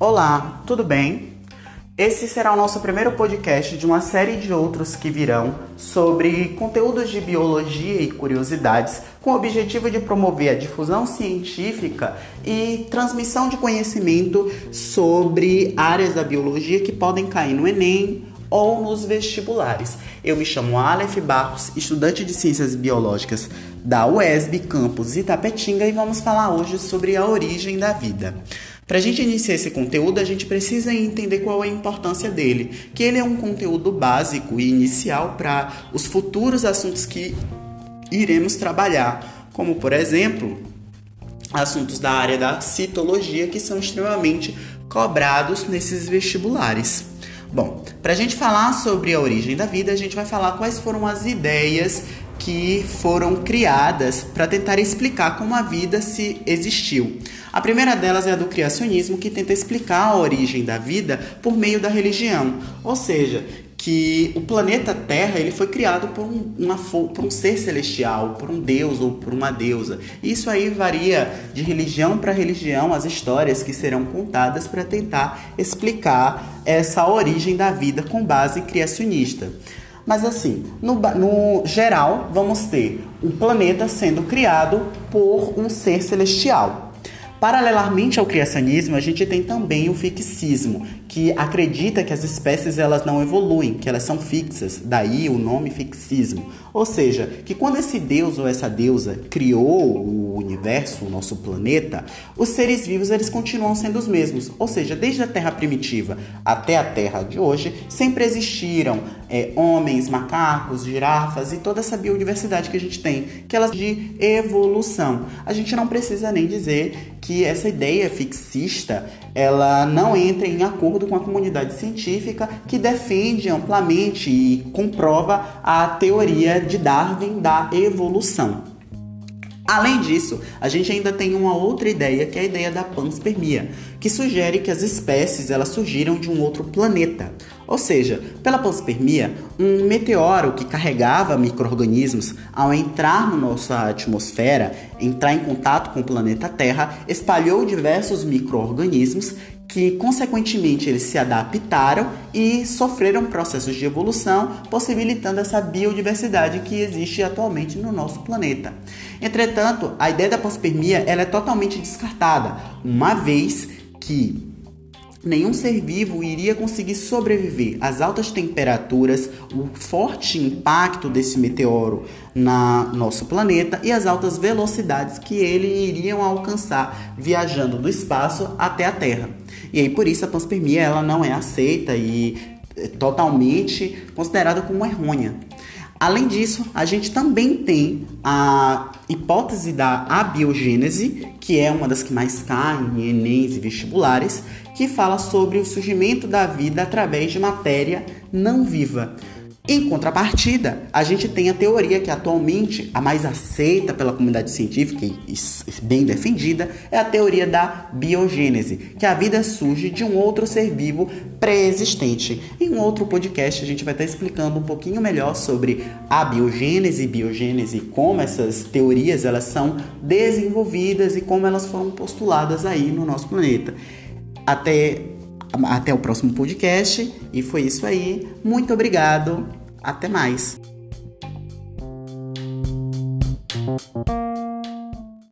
Olá, tudo bem? Esse será o nosso primeiro podcast de uma série de outros que virão sobre conteúdos de biologia e curiosidades, com o objetivo de promover a difusão científica e transmissão de conhecimento sobre áreas da biologia que podem cair no Enem ou nos vestibulares. Eu me chamo Aleph Barros, estudante de Ciências Biológicas da UESB, campus Itapetinga, e vamos falar hoje sobre a origem da vida. Para a gente iniciar esse conteúdo, a gente precisa entender qual é a importância dele, que ele é um conteúdo básico e inicial para os futuros assuntos que iremos trabalhar, como por exemplo, assuntos da área da citologia que são extremamente cobrados nesses vestibulares. Bom, para a gente falar sobre a origem da vida, a gente vai falar quais foram as ideias que foram criadas para tentar explicar como a vida se existiu. A primeira delas é a do criacionismo, que tenta explicar a origem da vida por meio da religião, ou seja, que o planeta Terra ele foi criado por um, uma, por um ser celestial, por um deus ou por uma deusa. Isso aí varia de religião para religião, as histórias que serão contadas para tentar explicar essa origem da vida com base criacionista. Mas assim, no, no geral, vamos ter um planeta sendo criado por um ser celestial. Paralelamente ao criacionismo, a gente tem também o fixismo, que acredita que as espécies elas não evoluem, que elas são fixas, daí o nome fixismo. Ou seja, que quando esse deus ou essa deusa criou o universo, o nosso planeta, os seres vivos eles continuam sendo os mesmos. Ou seja, desde a Terra primitiva até a Terra de hoje, sempre existiram é, homens, macacos, girafas e toda essa biodiversidade que a gente tem, que elas de evolução. A gente não precisa nem dizer que essa ideia fixista ela não entra em acordo com a comunidade científica que defende amplamente e comprova a teoria de Darwin da evolução. Além disso, a gente ainda tem uma outra ideia, que é a ideia da panspermia, que sugere que as espécies elas surgiram de um outro planeta. Ou seja, pela panspermia, um meteoro que carregava micro-organismos, ao entrar na nossa atmosfera, entrar em contato com o planeta Terra, espalhou diversos micro-organismos que consequentemente eles se adaptaram e sofreram processos de evolução, possibilitando essa biodiversidade que existe atualmente no nosso planeta. Entretanto, a ideia da panspermia ela é totalmente descartada, uma vez que nenhum ser vivo iria conseguir sobreviver às altas temperaturas, o forte impacto desse meteoro na nosso planeta e as altas velocidades que ele iriam alcançar viajando do espaço até a Terra. E aí por isso a panspermia ela não é aceita e é totalmente considerada como errônea. Além disso, a gente também tem a hipótese da abiogênese, que é uma das que mais caem em Enems e vestibulares, que fala sobre o surgimento da vida através de matéria não viva. Em contrapartida, a gente tem a teoria que atualmente a mais aceita pela comunidade científica e bem defendida é a teoria da biogênese, que a vida surge de um outro ser vivo pré-existente. Em um outro podcast a gente vai estar explicando um pouquinho melhor sobre a biogênese, biogênese, como essas teorias elas são desenvolvidas e como elas foram postuladas aí no nosso planeta. Até até o próximo podcast e foi isso aí. Muito obrigado. Até mais.